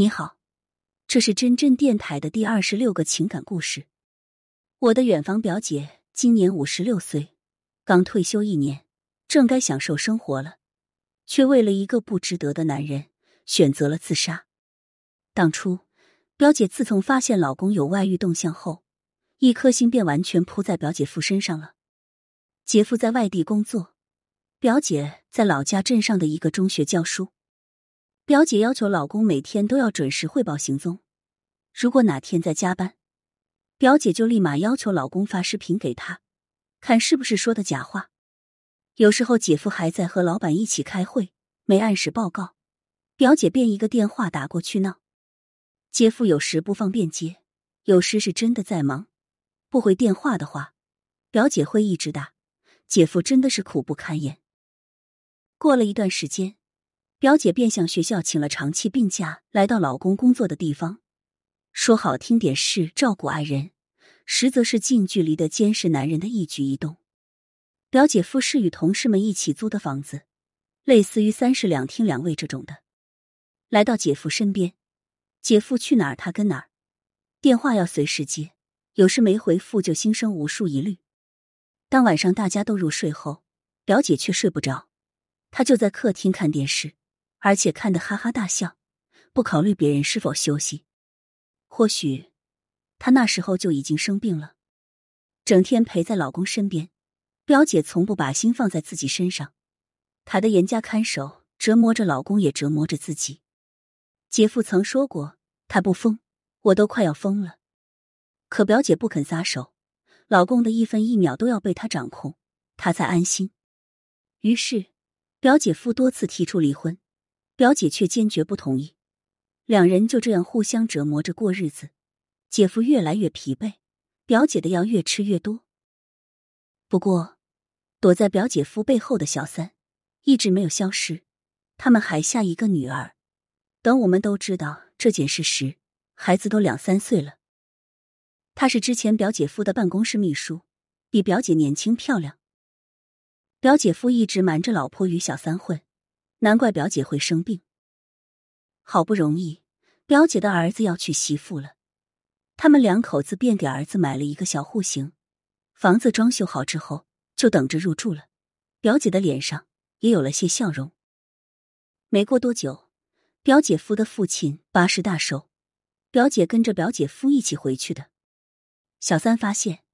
你好，这是真真电台的第二十六个情感故事。我的远房表姐今年五十六岁，刚退休一年，正该享受生活了，却为了一个不值得的男人选择了自杀。当初，表姐自从发现老公有外遇动向后，一颗心便完全扑在表姐夫身上了。姐夫在外地工作，表姐在老家镇上的一个中学教书。表姐要求老公每天都要准时汇报行踪，如果哪天在加班，表姐就立马要求老公发视频给她，看是不是说的假话。有时候姐夫还在和老板一起开会，没按时报告，表姐便一个电话打过去闹。姐夫有时不方便接，有时是真的在忙，不回电话的话，表姐会一直打。姐夫真的是苦不堪言。过了一段时间。表姐便向学校请了长期病假，来到老公工作的地方。说好听点是照顾爱人，实则是近距离的监视男人的一举一动。表姐夫是与同事们一起租的房子，类似于三室两厅两卫这种的。来到姐夫身边，姐夫去哪儿他跟哪儿，电话要随时接，有事没回复就心生无数疑虑。当晚上大家都入睡后，表姐却睡不着，她就在客厅看电视。而且看得哈哈大笑，不考虑别人是否休息。或许她那时候就已经生病了，整天陪在老公身边。表姐从不把心放在自己身上，她的严加看守折磨着老公，也折磨着自己。姐夫曾说过，他不疯，我都快要疯了。可表姐不肯撒手，老公的一分一秒都要被她掌控，她才安心。于是，表姐夫多次提出离婚。表姐却坚决不同意，两人就这样互相折磨着过日子。姐夫越来越疲惫，表姐的药越吃越多。不过，躲在表姐夫背后的小三一直没有消失。他们还下一个女儿，等我们都知道这件事时，孩子都两三岁了。他是之前表姐夫的办公室秘书，比表姐年轻漂亮。表姐夫一直瞒着老婆与小三混。难怪表姐会生病。好不容易，表姐的儿子要娶媳妇了，他们两口子便给儿子买了一个小户型，房子装修好之后就等着入住了。表姐的脸上也有了些笑容。没过多久，表姐夫的父亲八十大寿，表姐跟着表姐夫一起回去的。小三发现，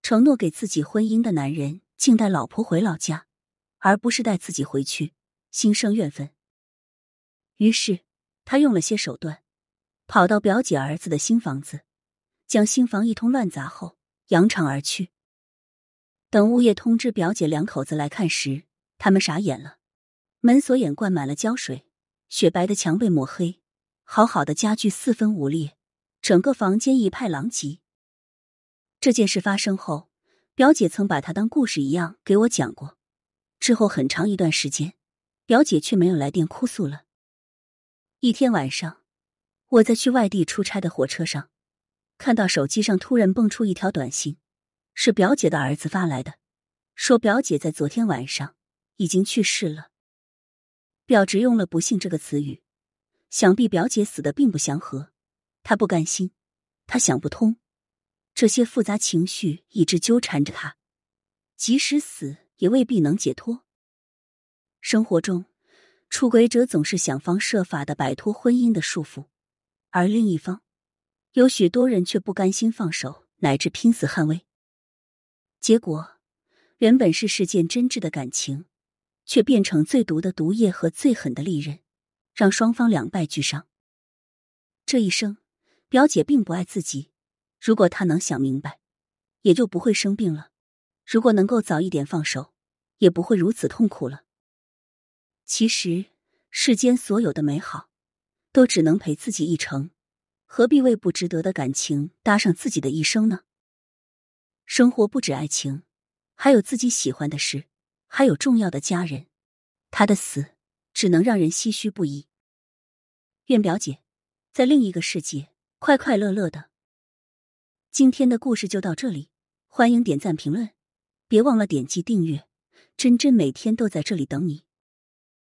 承诺给自己婚姻的男人竟带老婆回老家，而不是带自己回去。心生怨愤，于是他用了些手段，跑到表姐儿子的新房子，将新房一通乱砸后扬长而去。等物业通知表姐两口子来看时，他们傻眼了。门锁眼灌满了胶水，雪白的墙被抹黑，好好的家具四分五裂，整个房间一派狼藉。这件事发生后，表姐曾把它当故事一样给我讲过。之后很长一段时间。表姐却没有来电哭诉了。一天晚上，我在去外地出差的火车上，看到手机上突然蹦出一条短信，是表姐的儿子发来的，说表姐在昨天晚上已经去世了。表侄用了“不幸”这个词语，想必表姐死的并不祥和。他不甘心，他想不通，这些复杂情绪一直纠缠着他，即使死也未必能解脱。生活中，出轨者总是想方设法的摆脱婚姻的束缚，而另一方，有许多人却不甘心放手，乃至拼死捍卫。结果，原本是世间真挚的感情，却变成最毒的毒液和最狠的利刃，让双方两败俱伤。这一生，表姐并不爱自己。如果她能想明白，也就不会生病了；如果能够早一点放手，也不会如此痛苦了。其实，世间所有的美好，都只能陪自己一程，何必为不值得的感情搭上自己的一生呢？生活不止爱情，还有自己喜欢的事，还有重要的家人。他的死，只能让人唏嘘不已。愿表姐在另一个世界快快乐乐的。今天的故事就到这里，欢迎点赞评论，别忘了点击订阅。真真每天都在这里等你。